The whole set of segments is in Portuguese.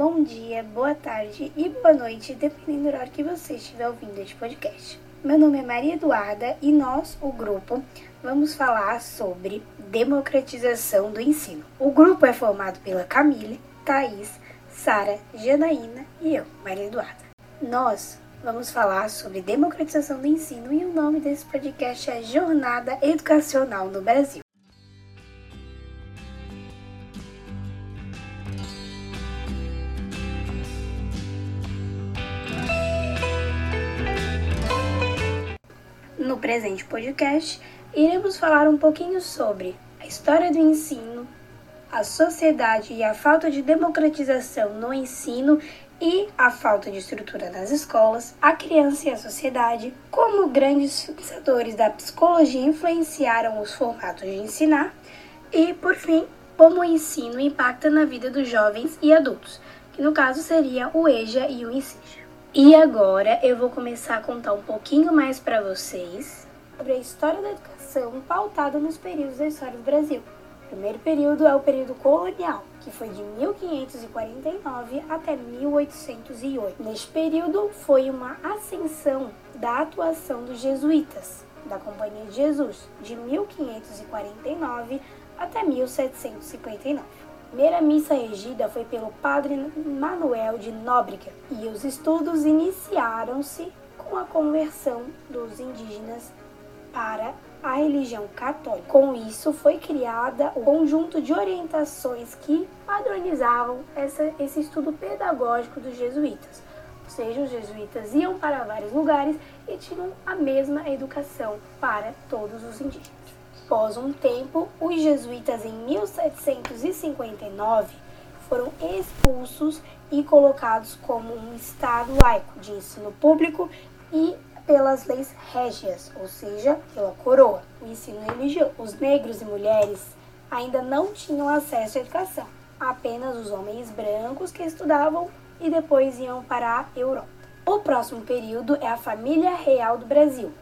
bom dia, boa tarde e boa noite, dependendo da hora que você estiver ouvindo este podcast. Meu nome é Maria Eduarda e nós, o grupo, vamos falar sobre democratização do ensino. O grupo é formado pela Camille, Thaís, Sara, Janaína e eu, Maria Eduarda. Nós vamos falar sobre democratização do ensino e o nome desse podcast é Jornada Educacional no Brasil. No presente podcast, iremos falar um pouquinho sobre a história do ensino, a sociedade e a falta de democratização no ensino e a falta de estrutura nas escolas, a criança e a sociedade, como grandes pensadores da psicologia influenciaram os formatos de ensinar e, por fim, como o ensino impacta na vida dos jovens e adultos, que no caso seria o EJA e o INSIJA. E agora eu vou começar a contar um pouquinho mais para vocês sobre a história da educação pautada nos períodos da história do Brasil. O primeiro período é o período colonial, que foi de 1549 até 1808. Neste período foi uma ascensão da atuação dos jesuítas, da Companhia de Jesus, de 1549 até 1759. Primeira missa regida foi pelo padre Manuel de Nóbrega e os estudos iniciaram-se com a conversão dos indígenas para a religião católica. Com isso, foi criada o um conjunto de orientações que padronizavam essa, esse estudo pedagógico dos jesuítas. Ou seja, os jesuítas iam para vários lugares e tinham a mesma educação para todos os indígenas. Após um tempo, os jesuítas em 1759 foram expulsos e colocados como um estado laico de ensino público e pelas leis régias, ou seja, pela coroa, o ensino religioso. Os negros e mulheres ainda não tinham acesso à educação, apenas os homens brancos que estudavam e depois iam para a Europa. O próximo período é a família real do Brasil,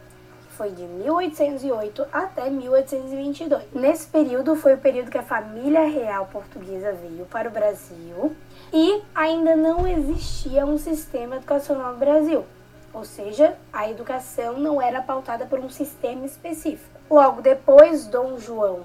foi de 1808 até 1822. Nesse período foi o período que a família real portuguesa veio para o Brasil e ainda não existia um sistema educacional no Brasil ou seja, a educação não era pautada por um sistema específico. Logo depois, Dom João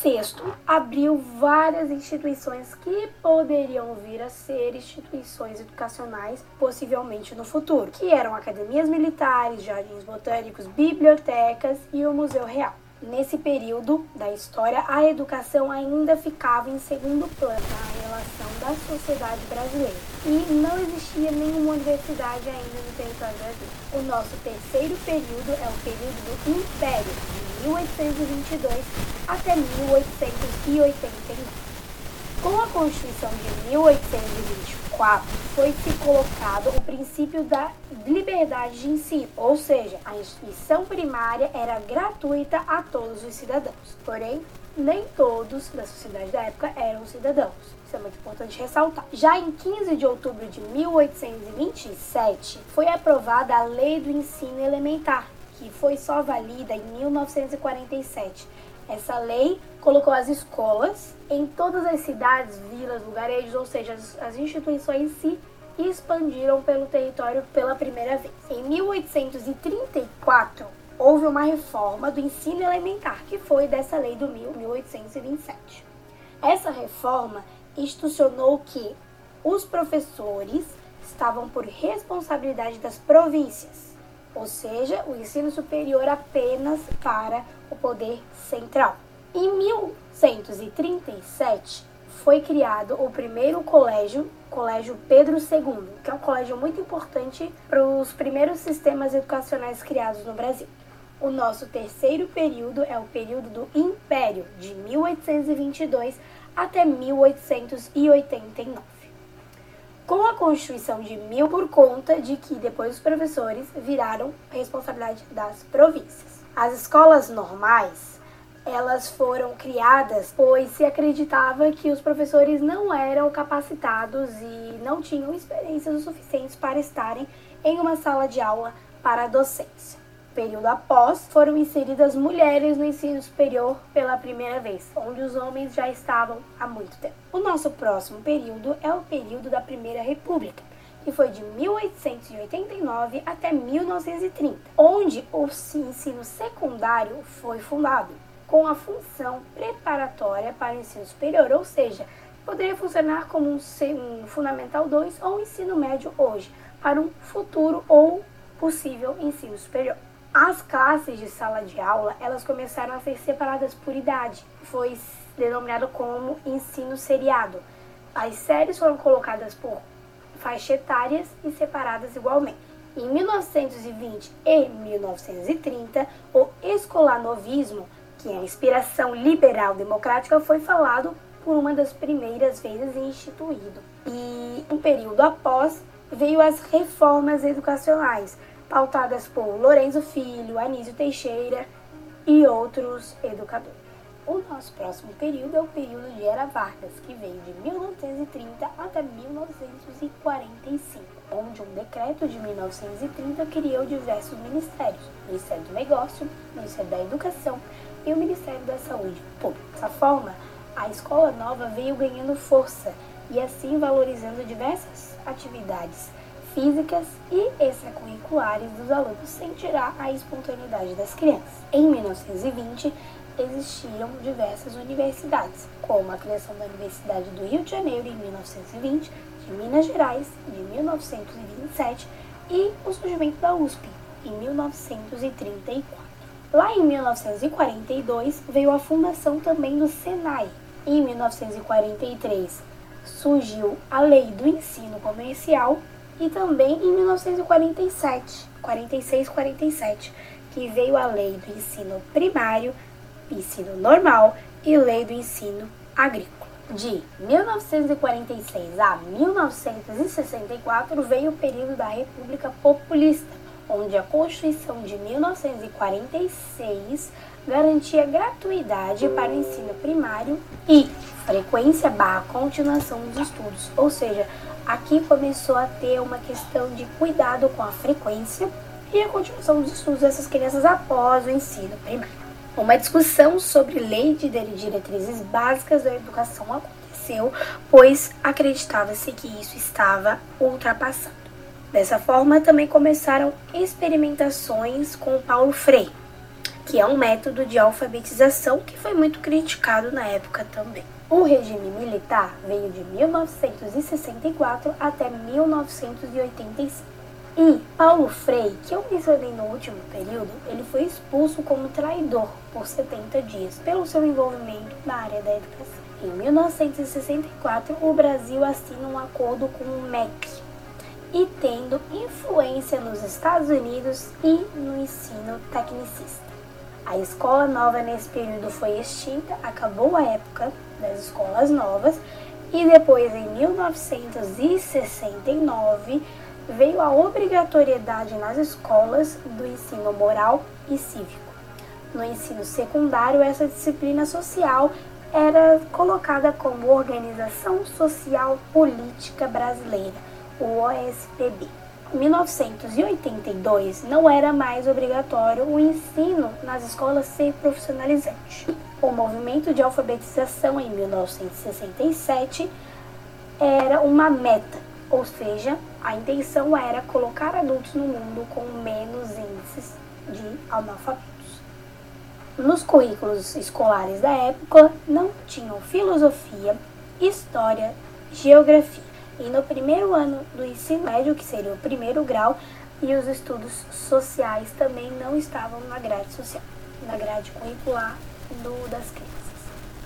VI abriu várias instituições que poderiam vir a ser instituições educacionais, possivelmente no futuro, que eram academias militares, jardins botânicos, bibliotecas e o Museu Real. Nesse período da história, a educação ainda ficava em segundo plano na relação da sociedade brasileira e não existia nenhuma universidade ainda no território brasileiro. O nosso terceiro período é o período do Império, 1822 até 1889. Com a Constituição de 1824, foi se colocado o princípio da liberdade de ensino, ou seja, a instituição primária era gratuita a todos os cidadãos. Porém, nem todos da sociedade da época eram cidadãos. Isso é muito importante ressaltar. Já em 15 de outubro de 1827, foi aprovada a Lei do Ensino Elementar, que foi só valida em 1947 essa lei colocou as escolas em todas as cidades, vilas, lugarejos, ou seja, as, as instituições se expandiram pelo território pela primeira vez. Em 1834, houve uma reforma do ensino elementar, que foi dessa lei do 1827. Essa reforma institucionou que os professores estavam por responsabilidade das províncias ou seja, o ensino superior apenas para o poder central. Em 1137 foi criado o primeiro colégio, Colégio Pedro II, que é um colégio muito importante para os primeiros sistemas educacionais criados no Brasil. O nosso terceiro período é o período do Império, de 1822 até 1889 com a Constituição de Mil por conta de que depois os professores viraram responsabilidade das províncias. As escolas normais elas foram criadas pois se acreditava que os professores não eram capacitados e não tinham experiências o suficientes para estarem em uma sala de aula para a docência. Período após, foram inseridas mulheres no ensino superior pela primeira vez, onde os homens já estavam há muito tempo. O nosso próximo período é o período da Primeira República, que foi de 1889 até 1930, onde o ensino secundário foi fundado, com a função preparatória para o ensino superior, ou seja, poderia funcionar como um, um Fundamental 2 ou um ensino médio hoje, para um futuro ou possível ensino superior. As classes de sala de aula, elas começaram a ser separadas por idade. Foi denominado como ensino seriado. As séries foram colocadas por faixa etárias e separadas igualmente. Em 1920 e 1930, o escolanovismo, que é a inspiração liberal democrática, foi falado por uma das primeiras vezes instituído. E um período após veio as reformas educacionais, pautadas por Lourenço Filho, Anísio Teixeira e outros educadores. O nosso próximo período é o período de Era Vargas, que veio de 1930 até 1945, onde um decreto de 1930 criou diversos ministérios, o Ministério do Negócio, o Ministério da Educação e o Ministério da Saúde Pública. Dessa forma, a escola nova veio ganhando força e assim valorizando diversas atividades físicas e extracurriculares dos alunos, sem tirar a espontaneidade das crianças. Em 1920, existiam diversas universidades, como a criação da Universidade do Rio de Janeiro em 1920, de Minas Gerais de 1927 e o surgimento da USP em 1934. Lá em 1942 veio a fundação também do Senai. Em 1943 surgiu a Lei do Ensino Comercial e também em 1947, 46, 47, que veio a Lei do Ensino Primário, Ensino Normal e Lei do Ensino Agrícola. De 1946 a 1964 veio o período da República Populista, onde a Constituição de 1946 garantia gratuidade para o ensino primário e frequência barra continuação dos estudos, ou seja, aqui começou a ter uma questão de cuidado com a frequência e a continuação dos estudos dessas crianças após o ensino primário. Uma discussão sobre lei de diretrizes básicas da educação aconteceu, pois acreditava-se que isso estava ultrapassado. Dessa forma, também começaram experimentações com Paulo Freire, que é um método de alfabetização que foi muito criticado na época também. O regime militar veio de 1964 até 1985. E Paulo Freire, que eu mencionei no último período, ele foi expulso como traidor por 70 dias pelo seu envolvimento na área da educação. Em 1964, o Brasil assina um acordo com o MEC e tendo influência nos Estados Unidos e no ensino tecnicista. A escola nova nesse período foi extinta, acabou a época das escolas novas e depois, em 1969, veio a obrigatoriedade nas escolas do ensino moral e cívico. No ensino secundário, essa disciplina social era colocada como Organização Social Política Brasileira, o OSPB. 1982 não era mais obrigatório o ensino nas escolas ser profissionalizante. O movimento de alfabetização em 1967 era uma meta, ou seja, a intenção era colocar adultos no mundo com menos índices de analfabetos. Nos currículos escolares da época não tinham filosofia, história, geografia e no primeiro ano do ensino médio, que seria o primeiro grau, e os estudos sociais também não estavam na grade social, na grade curricular do, das crianças.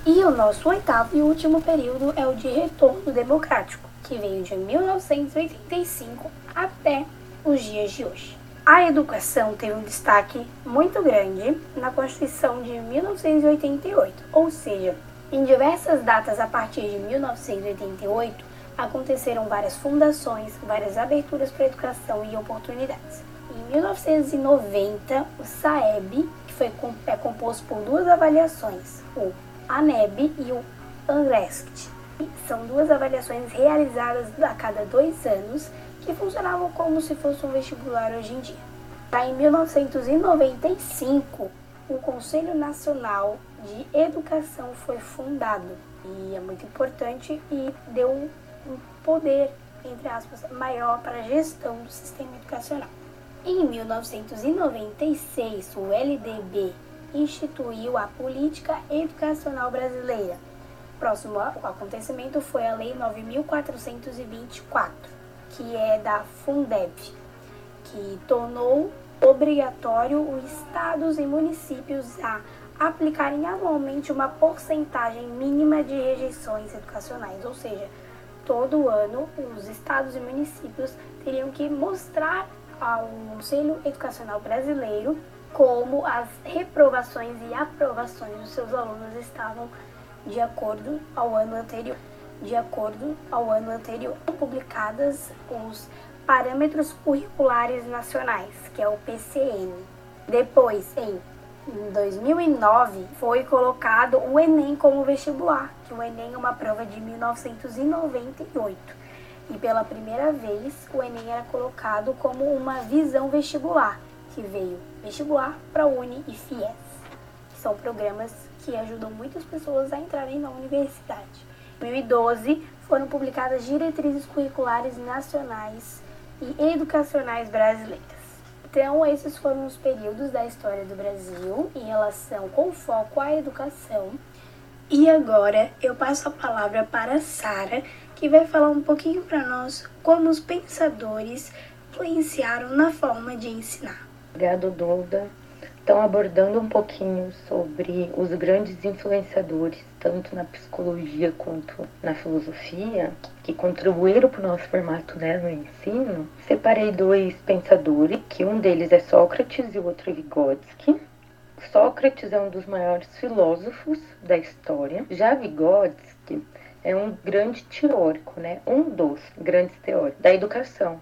E o nosso oitavo e último período é o de retorno democrático, que veio de 1985 até os dias de hoje. A educação teve um destaque muito grande na Constituição de 1988, ou seja, em diversas datas a partir de 1988, aconteceram várias fundações, várias aberturas para educação e oportunidades. Em 1990, o SAEB, que foi, é composto por duas avaliações, o ANEB e o ANRESCT. São duas avaliações realizadas a cada dois anos que funcionavam como se fosse um vestibular hoje em dia. Em 1995, o Conselho Nacional de Educação foi fundado e é muito importante e deu um poder, entre aspas, maior para a gestão do sistema educacional. Em 1996, o LDB instituiu a Política Educacional Brasileira. Próximo acontecimento foi a Lei 9424, que é da Fundeb, que tornou obrigatório os estados e municípios a aplicarem anualmente uma porcentagem mínima de rejeições educacionais, ou seja, todo ano os estados e municípios teriam que mostrar ao Conselho Educacional Brasileiro como as reprovações e aprovações dos seus alunos estavam de acordo ao ano anterior. De acordo ao ano anterior, publicadas os Parâmetros Curriculares Nacionais, que é o PCN. Depois, em 2009, foi colocado o Enem como vestibular, que o Enem é uma prova de 1998. E pela primeira vez, o Enem era colocado como uma visão vestibular, que veio vestibular para Uni e FIES, que são programas que ajudam muitas pessoas a entrarem na universidade. Em 2012, foram publicadas diretrizes curriculares nacionais e educacionais brasileiras. Então, esses foram os períodos da história do Brasil em relação com foco à educação. E agora eu passo a palavra para Sara, que vai falar um pouquinho para nós como os pensadores influenciaram na forma de ensinar. Obrigado, Duda estão abordando um pouquinho sobre os grandes influenciadores, tanto na psicologia quanto na filosofia, que contribuíram para o nosso formato né, no ensino, separei dois pensadores, que um deles é Sócrates e o outro é Vygotsky. Sócrates é um dos maiores filósofos da história. Já Vygotsky é um grande teórico, né? um dos grandes teóricos da educação.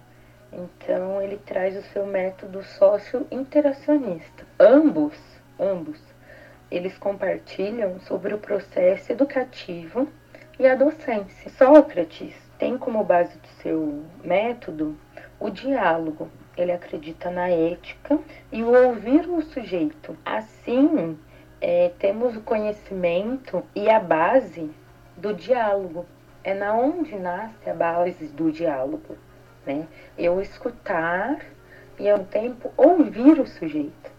Então ele traz o seu método sócio-interacionista. Ambos, ambos, eles compartilham sobre o processo educativo e a docência. Sócrates tem como base do seu método o diálogo. Ele acredita na ética e o ouvir o sujeito. Assim, é, temos o conhecimento e a base do diálogo. É na onde nasce a base do diálogo né? Eu escutar e ao tempo ouvir o sujeito.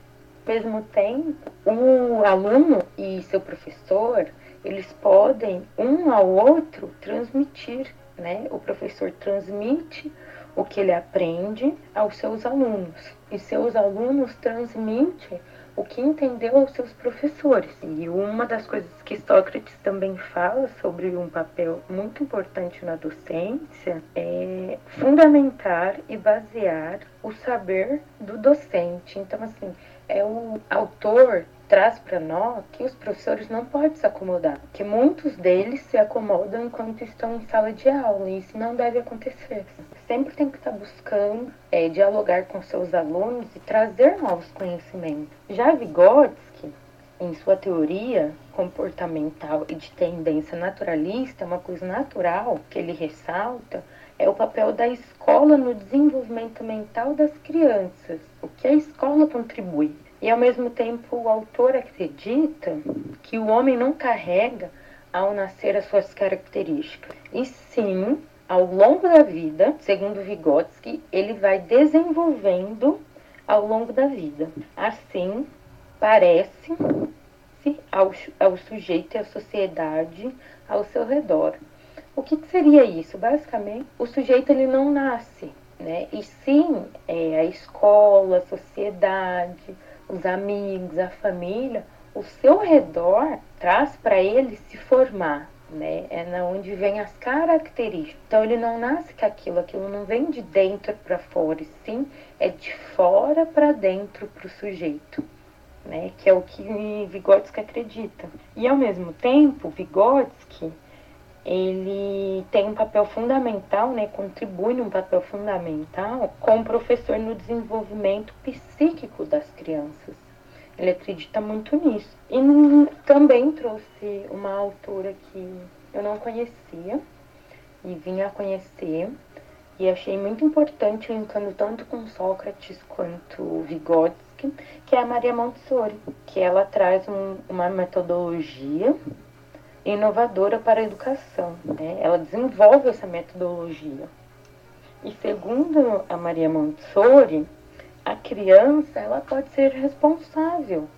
Mesmo tempo, o aluno e seu professor, eles podem um ao outro transmitir, né? O professor transmite o que ele aprende aos seus alunos e seus alunos transmitem o que entendeu aos seus professores. E uma das coisas que Sócrates também fala sobre um papel muito importante na docência é fundamentar e basear o saber do docente. Então, assim, é o autor traz para nós que os professores não podem se acomodar, que muitos deles se acomodam enquanto estão em sala de aula, e isso não deve acontecer. Sempre tem que estar buscando é, dialogar com seus alunos e trazer novos conhecimentos. Já Vygotsky, em sua teoria comportamental e de tendência naturalista, uma coisa natural que ele ressalta é o papel da escola no desenvolvimento mental das crianças, o que a escola contribui. E ao mesmo tempo o autor acredita que o homem não carrega ao nascer as suas características, e sim, ao longo da vida, segundo Vygotsky, ele vai desenvolvendo ao longo da vida. Assim, parece-se ao, ao sujeito e à sociedade ao seu redor. O que, seria isso? Basicamente, o sujeito ele não nasce, né? E sim, é, a escola, a sociedade, os amigos, a família, o seu redor traz para ele se formar, né? É na onde vem as características. Então ele não nasce com aquilo, aquilo não vem de dentro para fora, sim é de fora para dentro para o sujeito. Né, que é o que Vygotsky acredita. E ao mesmo tempo, Vygotsky ele tem um papel fundamental, né, contribui num papel fundamental como professor no desenvolvimento psíquico das crianças. Ele acredita muito nisso. E também trouxe uma autora que eu não conhecia e vim a conhecer, E achei muito importante, linkando tanto com Sócrates quanto Vygotsky, que é a Maria Montessori, que ela traz um, uma metodologia inovadora para a educação. Né? Ela desenvolve essa metodologia. E segundo a Maria Montessori, a criança ela pode ser responsável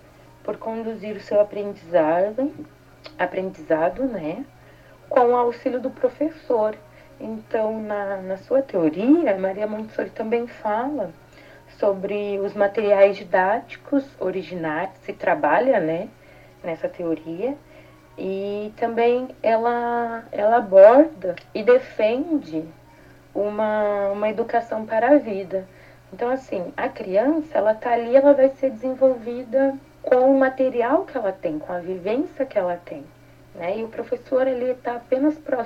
por conduzir o seu aprendizado, aprendizado né, com o auxílio do professor. Então, na, na sua teoria, Maria Montessori também fala sobre os materiais didáticos originais, se trabalha né, nessa teoria, e também ela, ela aborda e defende uma, uma educação para a vida. Então, assim, a criança, ela tá ali, ela vai ser desenvolvida com o material que ela tem, com a vivência que ela tem. Né? E o professor ele está apenas para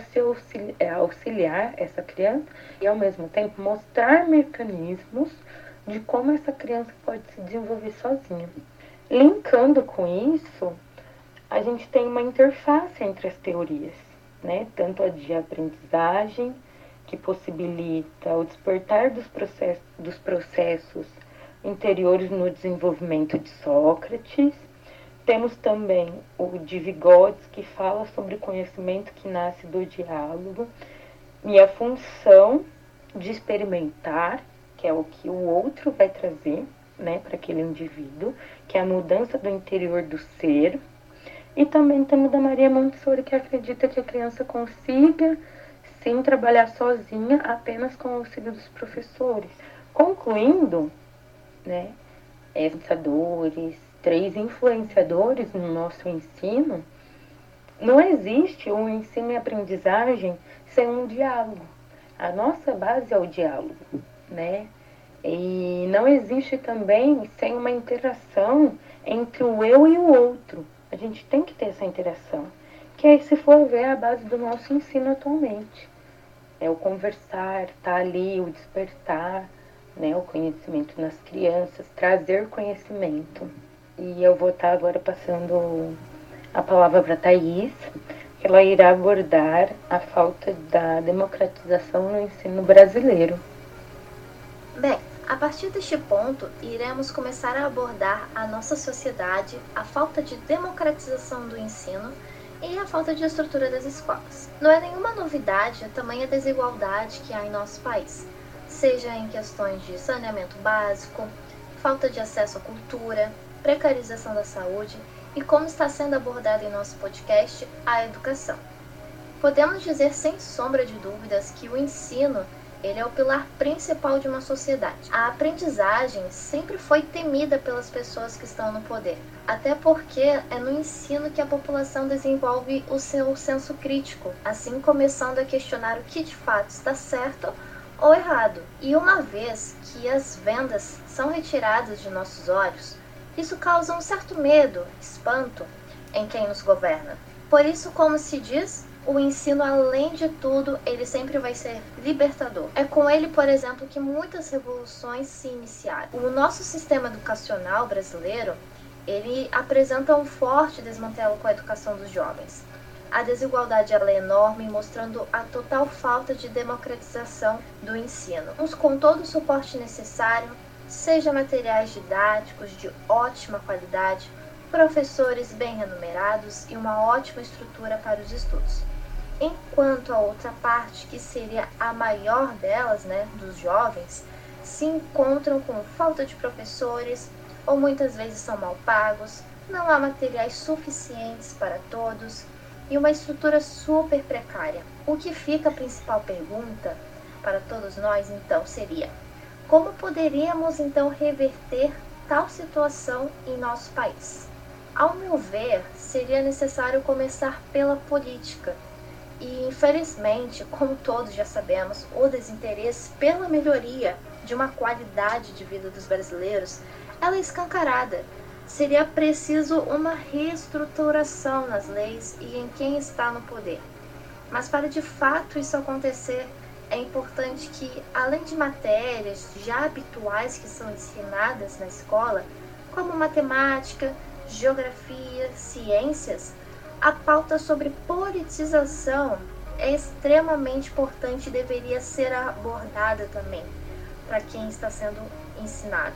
é, auxiliar essa criança e ao mesmo tempo mostrar mecanismos de como essa criança pode se desenvolver sozinha. Linkando com isso, a gente tem uma interface entre as teorias, né? tanto a de aprendizagem, que possibilita o despertar dos processos, dos processos interiores no desenvolvimento de Sócrates. Temos também o de Vygotsky, que fala sobre o conhecimento que nasce do diálogo e a função de experimentar, que é o que o outro vai trazer né, para aquele indivíduo, que é a mudança do interior do ser. E também temos da Maria Montessori, que acredita que a criança consiga sim trabalhar sozinha apenas com o auxílio dos professores. Concluindo, né, pensadores, três influenciadores no nosso ensino, não existe um ensino e aprendizagem sem um diálogo. A nossa base é o diálogo, né? E não existe também sem uma interação entre o eu e o outro. A gente tem que ter essa interação, que é, se for ver, a base do nosso ensino atualmente. É o conversar, tá ali, o despertar, né, o conhecimento nas crianças, trazer conhecimento. E eu vou estar agora passando a palavra para Thaís, que ela irá abordar a falta da democratização no ensino brasileiro. Bem, a partir deste ponto, iremos começar a abordar a nossa sociedade, a falta de democratização do ensino e a falta de estrutura das escolas. Não é nenhuma novidade a tamanha desigualdade que há em nosso país seja em questões de saneamento básico, falta de acesso à cultura, precarização da saúde e como está sendo abordado em nosso podcast a educação. Podemos dizer sem sombra de dúvidas que o ensino ele é o pilar principal de uma sociedade. A aprendizagem sempre foi temida pelas pessoas que estão no poder, até porque é no ensino que a população desenvolve o seu senso crítico, assim começando a questionar o que de fato está certo ou errado. E uma vez que as vendas são retiradas de nossos olhos, isso causa um certo medo, espanto em quem nos governa. Por isso, como se diz, o ensino, além de tudo, ele sempre vai ser libertador. É com ele, por exemplo, que muitas revoluções se iniciaram. O nosso sistema educacional brasileiro, ele apresenta um forte desmantelo com a educação dos jovens. A desigualdade é enorme, mostrando a total falta de democratização do ensino. Uns com todo o suporte necessário, seja materiais didáticos de ótima qualidade, professores bem remunerados e uma ótima estrutura para os estudos. Enquanto a outra parte, que seria a maior delas, né, dos jovens, se encontram com falta de professores ou muitas vezes são mal pagos, não há materiais suficientes para todos, e uma estrutura super precária. O que fica a principal pergunta para todos nós então seria: como poderíamos então reverter tal situação em nosso país? Ao meu ver, seria necessário começar pela política. E infelizmente, como todos já sabemos, o desinteresse pela melhoria de uma qualidade de vida dos brasileiros ela é escancarada seria preciso uma reestruturação nas leis e em quem está no poder. Mas para de fato isso acontecer, é importante que, além de matérias já habituais que são ensinadas na escola, como matemática, geografia, ciências, a pauta sobre politização é extremamente importante e deveria ser abordada também para quem está sendo ensinado.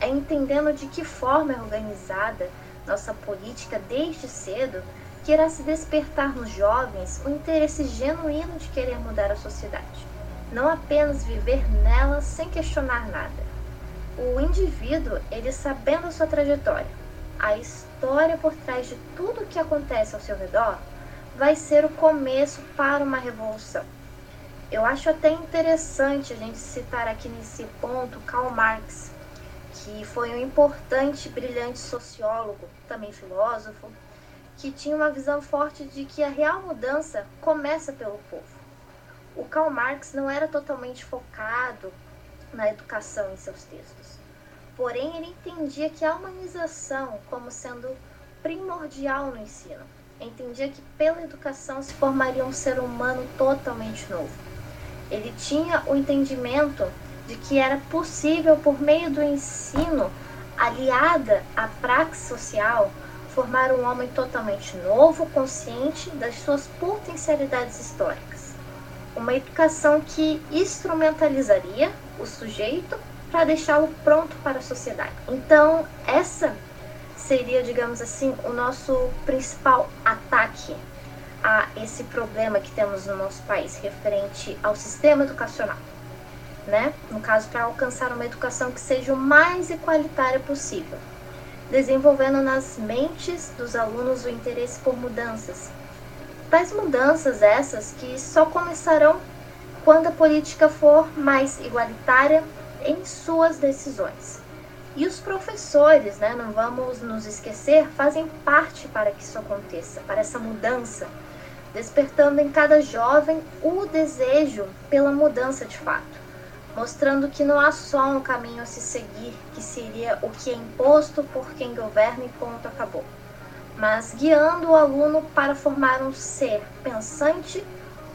É entendendo de que forma é organizada nossa política desde cedo que irá se despertar nos jovens o interesse genuíno de querer mudar a sociedade, não apenas viver nela sem questionar nada. O indivíduo, ele sabendo a sua trajetória, a história por trás de tudo o que acontece ao seu redor, vai ser o começo para uma revolução. Eu acho até interessante a gente citar aqui nesse ponto Karl Marx, que foi um importante, brilhante sociólogo, também filósofo, que tinha uma visão forte de que a real mudança começa pelo povo. O Karl Marx não era totalmente focado na educação em seus textos. Porém, ele entendia que a humanização como sendo primordial no ensino. Entendia que pela educação se formaria um ser humano totalmente novo. Ele tinha o entendimento de que era possível, por meio do ensino, aliada à praxe social, formar um homem totalmente novo, consciente das suas potencialidades históricas. Uma educação que instrumentalizaria o sujeito para deixá-lo pronto para a sociedade. Então, essa seria, digamos assim, o nosso principal ataque a esse problema que temos no nosso país referente ao sistema educacional. Né? No caso, para alcançar uma educação que seja o mais igualitária possível, desenvolvendo nas mentes dos alunos o interesse por mudanças. Tais mudanças essas que só começarão quando a política for mais igualitária em suas decisões. E os professores, né, não vamos nos esquecer, fazem parte para que isso aconteça, para essa mudança despertando em cada jovem o desejo pela mudança de fato, mostrando que não há só um caminho a se seguir, que seria o que é imposto por quem governa e ponto acabou, mas guiando o aluno para formar um ser pensante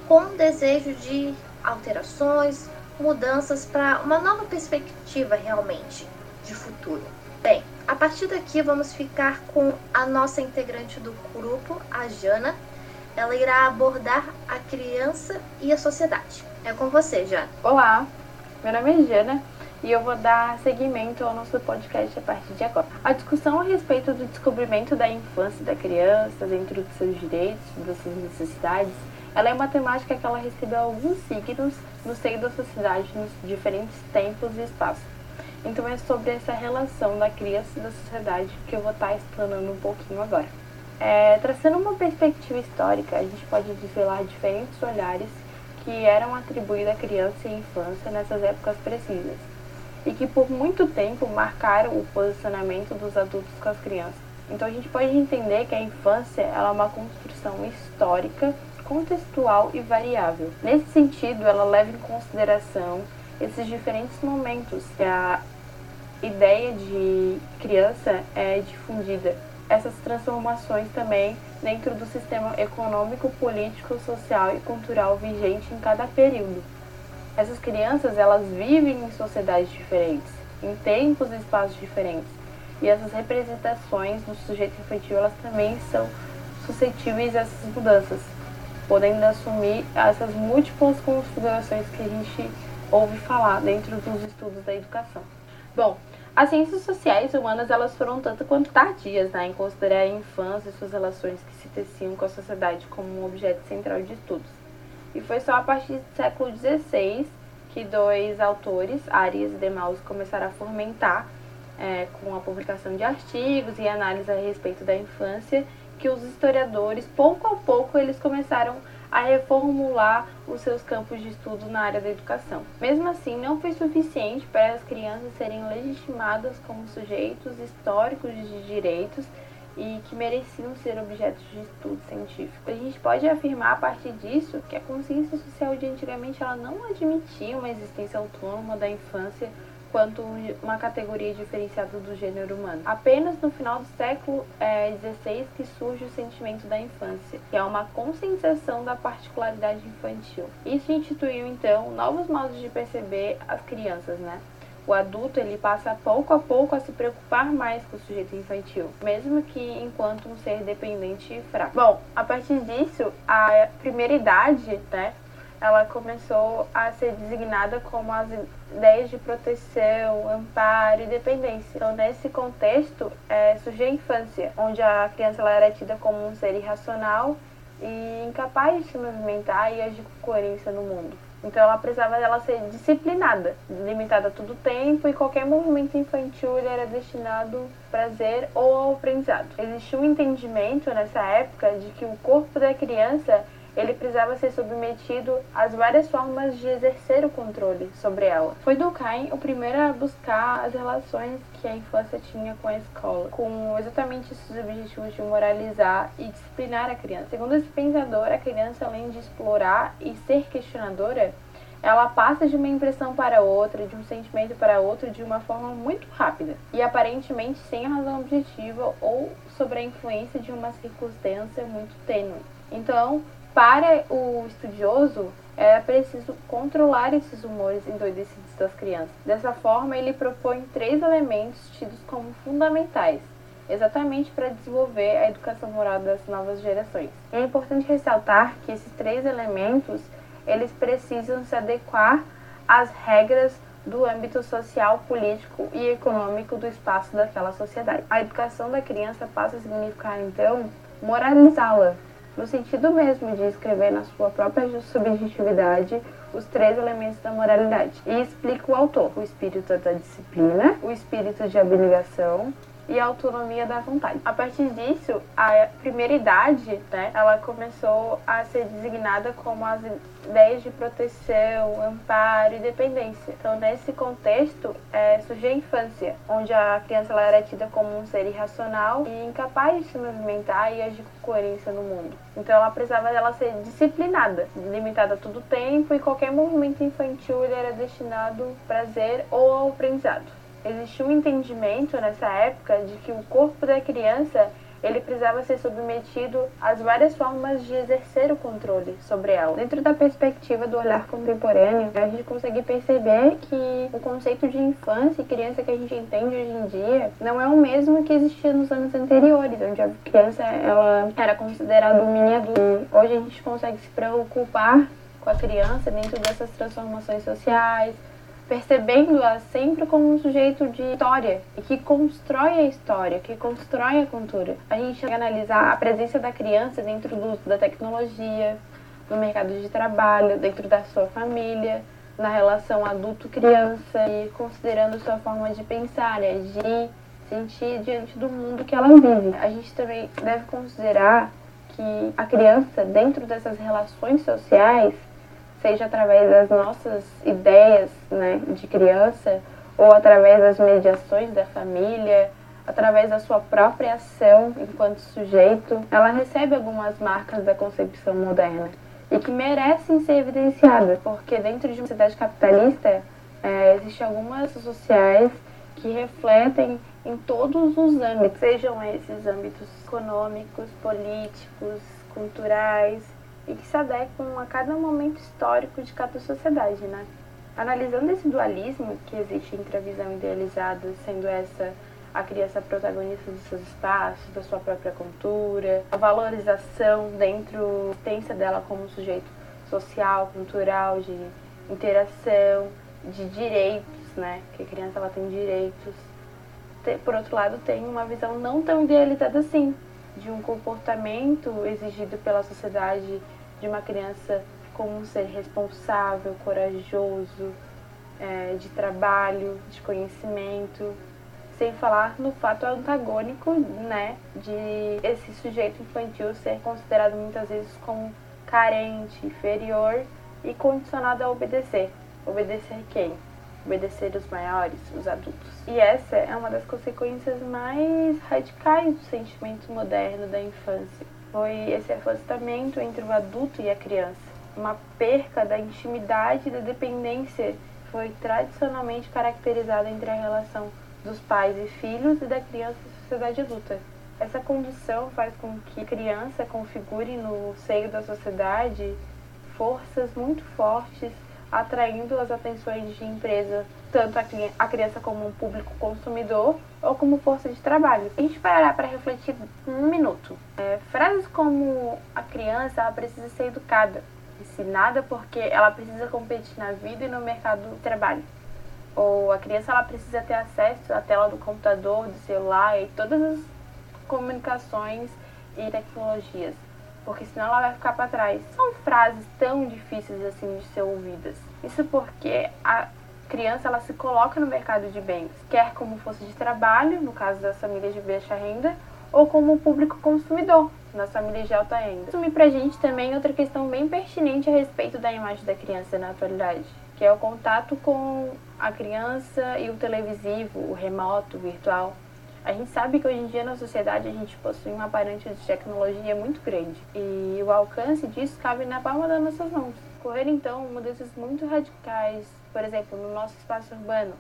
com desejo de alterações, mudanças para uma nova perspectiva realmente de futuro. Bem, a partir daqui vamos ficar com a nossa integrante do grupo, a Jana, ela irá abordar a criança e a sociedade. É com você, Jana. Olá, meu nome é Jana e eu vou dar seguimento ao nosso podcast a partir de agora. A discussão a respeito do descobrimento da infância da criança, dentro dos seus direitos, das suas necessidades, ela é uma temática que ela recebeu alguns signos no seio da sociedade nos diferentes tempos e espaços. Então é sobre essa relação da criança e da sociedade que eu vou estar explanando um pouquinho agora. É, traçando uma perspectiva histórica, a gente pode desvelar diferentes olhares que eram atribuídos à criança e à infância nessas épocas precisas, e que por muito tempo marcaram o posicionamento dos adultos com as crianças. Então a gente pode entender que a infância ela é uma construção histórica, contextual e variável. Nesse sentido, ela leva em consideração esses diferentes momentos que a ideia de criança é difundida essas transformações também dentro do sistema econômico, político, social e cultural vigente em cada período. Essas crianças, elas vivem em sociedades diferentes, em tempos e espaços diferentes. E essas representações do sujeito efetivo, elas também são suscetíveis a essas mudanças, podendo assumir essas múltiplas configurações que a gente ouve falar dentro dos estudos da educação. Bom, as ciências sociais humanas elas foram tanto quanto tardias né, em considerar a infância e suas relações que se teciam com a sociedade como um objeto central de estudos. E foi só a partir do século XVI que dois autores, Arias e Demaus, começaram a fomentar é, com a publicação de artigos e análise a respeito da infância, que os historiadores, pouco a pouco, eles começaram a reformular os seus campos de estudo na área da educação. Mesmo assim, não foi suficiente para as crianças serem legitimadas como sujeitos históricos de direitos e que mereciam ser objetos de estudo científico. A gente pode afirmar a partir disso que a consciência social de antigamente ela não admitia uma existência autônoma da infância quanto uma categoria diferenciada do gênero humano. Apenas no final do século XVI é, que surge o sentimento da infância, que é uma conscientização da particularidade infantil. Isso instituiu então novos modos de perceber as crianças, né? o adulto ele passa pouco a pouco a se preocupar mais com o sujeito infantil, mesmo que enquanto um ser dependente e fraco. Bom, a partir disso, a primeira idade, né, ela começou a ser designada como as ideias de proteção, amparo e dependência. Então, nesse contexto, é, a infância, onde a criança ela era tida como um ser irracional e incapaz de se movimentar e agir com coerência no mundo. Então ela precisava dela ser disciplinada, limitada a todo tempo e qualquer movimento infantil ele era destinado ao prazer ou ao aprendizado. Existia um entendimento nessa época de que o corpo da criança ele precisava ser submetido às várias formas de exercer o controle sobre ela. Foi Durkheim o primeiro a buscar as relações que a infância tinha com a escola, com exatamente esses objetivos de moralizar e disciplinar a criança. Segundo esse pensador, a criança, além de explorar e ser questionadora, ela passa de uma impressão para outra, de um sentimento para outro de uma forma muito rápida e aparentemente sem razão objetiva ou sobre a influência de uma circunstância muito tênue. Então, para o estudioso, é preciso controlar esses humores endoidecidos das crianças. Dessa forma, ele propõe três elementos tidos como fundamentais, exatamente para desenvolver a educação moral das novas gerações. É importante ressaltar que esses três elementos, eles precisam se adequar às regras do âmbito social, político e econômico do espaço daquela sociedade. A educação da criança passa a significar, então, moralizá-la, no sentido mesmo de escrever na sua própria subjetividade os três elementos da moralidade. E explica o autor: o espírito da disciplina, o espírito de abnegação e autonomia da vontade. A partir disso, a primeira idade, né, ela começou a ser designada como as ideias de proteção, amparo e dependência. Então, nesse contexto, é, surgiu a infância, onde a criança ela era tida como um ser irracional e incapaz de se movimentar e agir com coerência no mundo. Então, ela precisava dela ser disciplinada, limitada a todo tempo e qualquer movimento infantil era destinado prazer ou ao aprendizado existia um entendimento nessa época de que o corpo da criança ele precisava ser submetido às várias formas de exercer o controle sobre ela. Dentro da perspectiva do olhar contemporâneo, a gente consegue perceber que o conceito de infância e criança que a gente entende hoje em dia não é o mesmo que existia nos anos anteriores, onde a criança ela era considerada um mini adulto. Hoje a gente consegue se preocupar com a criança dentro dessas transformações sociais, percebendo-a sempre como um sujeito de história e que constrói a história, que constrói a cultura. A gente que analisar a presença da criança dentro do, da tecnologia, no mercado de trabalho, dentro da sua família, na relação adulto-criança e considerando sua forma de pensar, agir, sentir diante do mundo que ela vive. A gente também deve considerar que a criança, dentro dessas relações sociais, seja através das nossas ideias né, de criança ou através das mediações da família, através da sua própria ação enquanto sujeito, ela recebe algumas marcas da concepção moderna e que merecem ser evidenciadas, porque dentro de uma sociedade capitalista é, existem algumas sociais que refletem em todos os âmbitos, sejam esses âmbitos econômicos, políticos, culturais, e que se adequam a cada momento histórico de cada sociedade, né? Analisando esse dualismo que existe entre a visão idealizada, sendo essa a criança protagonista dos seus espaços, da sua própria cultura, a valorização dentro extensa dela como sujeito social, cultural, de interação, de direitos, né? Que a criança ela tem direitos. Por outro lado, tem uma visão não tão idealizada assim, de um comportamento exigido pela sociedade de uma criança como um ser responsável, corajoso, é, de trabalho, de conhecimento, sem falar no fato antagônico, né, de esse sujeito infantil ser considerado muitas vezes como carente, inferior e condicionado a obedecer. Obedecer quem? Obedecer os maiores, os adultos. E essa é uma das consequências mais radicais do sentimento moderno da infância. Foi esse afastamento entre o adulto e a criança, uma perca da intimidade e da dependência foi tradicionalmente caracterizada entre a relação dos pais e filhos e da criança e sociedade adulta. Essa condição faz com que a criança configure no seio da sociedade forças muito fortes atraindo as atenções de empresas, tanto a criança como um público consumidor ou como força de trabalho. A gente parar para refletir um minuto. É, frases como a criança ela precisa ser educada, ensinada porque ela precisa competir na vida e no mercado do trabalho. Ou a criança ela precisa ter acesso à tela do computador, do celular e todas as comunicações e tecnologias porque senão ela vai ficar para trás. São frases tão difíceis assim de ser ouvidas. Isso porque a criança ela se coloca no mercado de bens, quer como força de trabalho, no caso das famílias de baixa renda, ou como público consumidor, nas famílias de alta renda. Assumir pra gente também outra questão bem pertinente a respeito da imagem da criança na atualidade, que é o contato com a criança e o televisivo, o remoto, o virtual. A gente sabe que hoje em dia na sociedade a gente possui um aparelho de tecnologia muito grande e o alcance disso cabe na palma das nossas mãos. Correr então mudanças muito radicais, por exemplo, no nosso espaço urbano.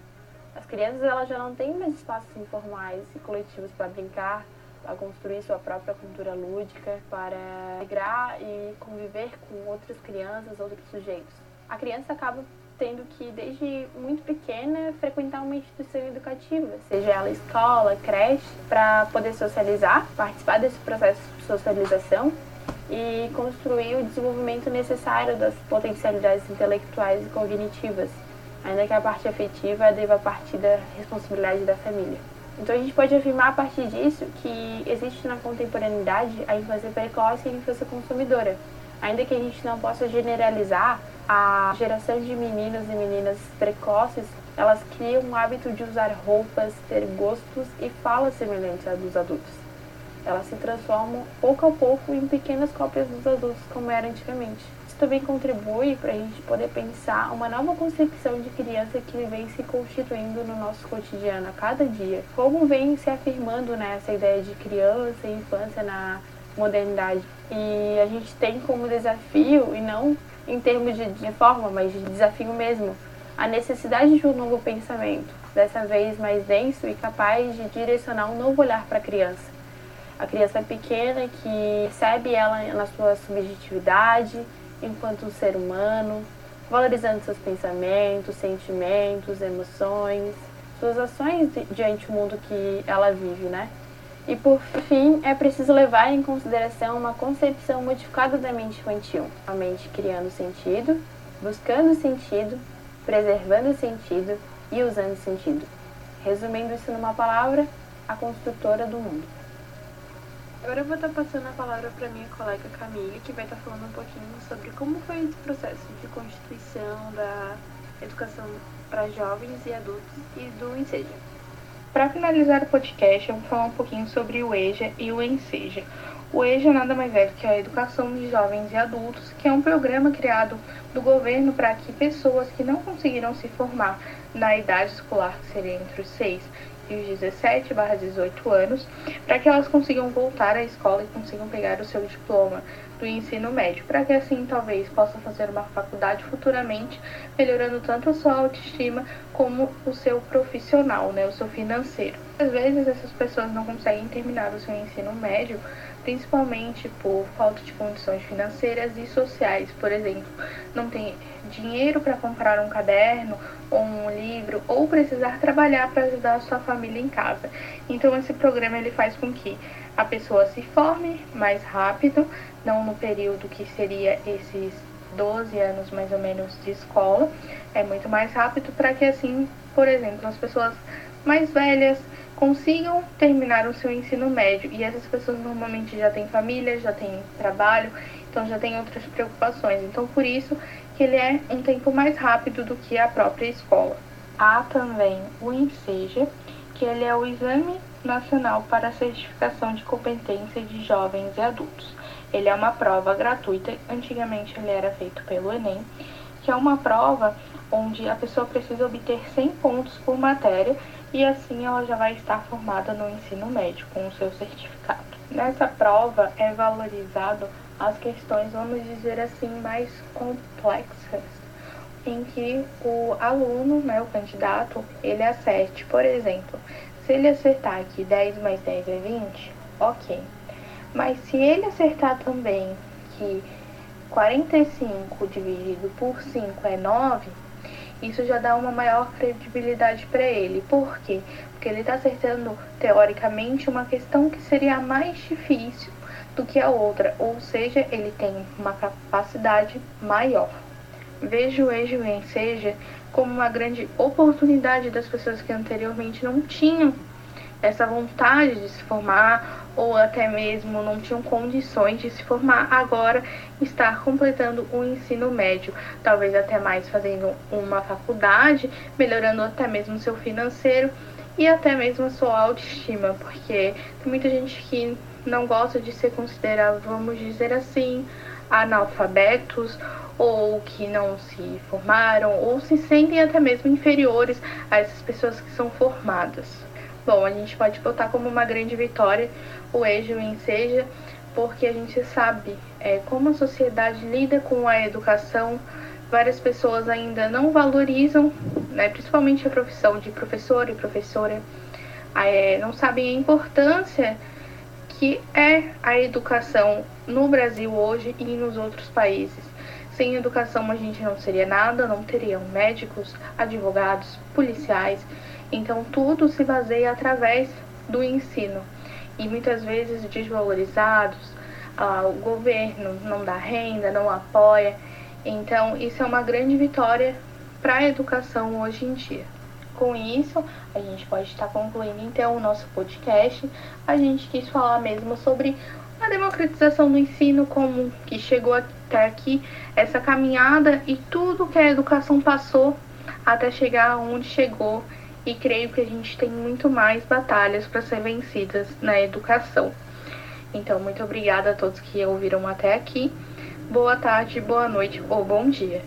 As crianças elas já não têm mais espaços informais e coletivos para brincar, para construir sua própria cultura lúdica, para integrar e conviver com outras crianças, outros sujeitos. A criança acaba tendo que, desde muito pequena, frequentar uma instituição educativa, seja ela escola, creche, para poder socializar, participar desse processo de socialização e construir o desenvolvimento necessário das potencialidades intelectuais e cognitivas, ainda que a parte afetiva deva partir da responsabilidade da família. Então a gente pode afirmar a partir disso que existe na contemporaneidade a infância precoce e a infância consumidora, ainda que a gente não possa generalizar a geração de meninos e meninas precoces, elas criam o hábito de usar roupas, ter gostos e falas semelhantes à dos adultos. Elas se transformam pouco a pouco em pequenas cópias dos adultos, como era antigamente. Isso também contribui para a gente poder pensar uma nova concepção de criança que vem se constituindo no nosso cotidiano a cada dia. Como vem se afirmando nessa né, ideia de criança e infância na modernidade. E a gente tem como desafio, e não em termos de, de forma, mas de desafio mesmo, a necessidade de um novo pensamento, dessa vez mais denso e capaz de direcionar um novo olhar para a criança. A criança pequena que recebe ela na sua subjetividade enquanto um ser humano, valorizando seus pensamentos, sentimentos, emoções, suas ações diante do mundo que ela vive, né? E por fim, é preciso levar em consideração uma concepção modificada da mente infantil, a mente criando sentido, buscando sentido, preservando sentido e usando sentido. Resumindo isso numa palavra, a construtora do mundo. Agora eu vou estar passando a palavra para minha colega Camille, que vai estar falando um pouquinho sobre como foi esse processo de constituição da educação para jovens e adultos e do Enseja. Para finalizar o podcast, eu vou falar um pouquinho sobre o EJA e o ENSEJA. O EJA nada mais é que a Educação de Jovens e Adultos, que é um programa criado do governo para que pessoas que não conseguiram se formar na idade escolar, que seria entre os 6 e os 17 barra 18 anos, para que elas consigam voltar à escola e consigam pegar o seu diploma do ensino médio, para que assim talvez possa fazer uma faculdade futuramente, melhorando tanto a sua autoestima como o seu profissional, né, o seu financeiro. Às vezes essas pessoas não conseguem terminar o seu ensino médio principalmente por falta de condições financeiras e sociais. Por exemplo, não tem dinheiro para comprar um caderno ou um livro ou precisar trabalhar para ajudar a sua família em casa. Então esse programa ele faz com que a pessoa se forme mais rápido, não no período que seria esses 12 anos mais ou menos de escola, é muito mais rápido para que assim, por exemplo, as pessoas mais velhas consigam terminar o seu ensino médio. E essas pessoas normalmente já têm família, já têm trabalho, então já têm outras preocupações. Então, por isso que ele é um tempo mais rápido do que a própria escola. Há também o INSEJA, que ele é o Exame Nacional para a Certificação de Competência de Jovens e Adultos. Ele é uma prova gratuita, antigamente ele era feito pelo Enem, que é uma prova onde a pessoa precisa obter 100 pontos por matéria e assim ela já vai estar formada no ensino médio com o seu certificado. Nessa prova é valorizado as questões, vamos dizer assim, mais complexas, em que o aluno, né, o candidato, ele acerte, por exemplo, se ele acertar aqui 10 mais 10 é 20, ok. Mas se ele acertar também que 45 dividido por 5 é 9, isso já dá uma maior credibilidade para ele. Por quê? Porque ele está acertando, teoricamente, uma questão que seria mais difícil do que a outra, ou seja, ele tem uma capacidade maior. Vejo o Ejo em Seja como uma grande oportunidade das pessoas que anteriormente não tinham essa vontade de se formar ou até mesmo não tinham condições de se formar, agora estar completando o ensino médio, talvez até mais fazendo uma faculdade, melhorando até mesmo seu financeiro e até mesmo a sua autoestima, porque tem muita gente que não gosta de ser considerado, vamos dizer assim, analfabetos ou que não se formaram ou se sentem até mesmo inferiores a essas pessoas que são formadas. Bom, a gente pode botar como uma grande vitória o EJA e o ENSEJA, porque a gente sabe é, como a sociedade lida com a educação. Várias pessoas ainda não valorizam, né, principalmente a profissão de professor e professora, é, não sabem a importância que é a educação no Brasil hoje e nos outros países. Sem educação a gente não seria nada, não teriam médicos, advogados, policiais. Então tudo se baseia através do ensino. E muitas vezes desvalorizados, ah, o governo não dá renda, não apoia. Então isso é uma grande vitória para a educação hoje em dia. Com isso, a gente pode estar concluindo então o nosso podcast. A gente quis falar mesmo sobre a democratização do ensino, como que chegou até aqui, essa caminhada e tudo que a educação passou até chegar onde chegou. E creio que a gente tem muito mais batalhas para ser vencidas na educação. Então, muito obrigada a todos que ouviram até aqui. Boa tarde, boa noite ou bom dia.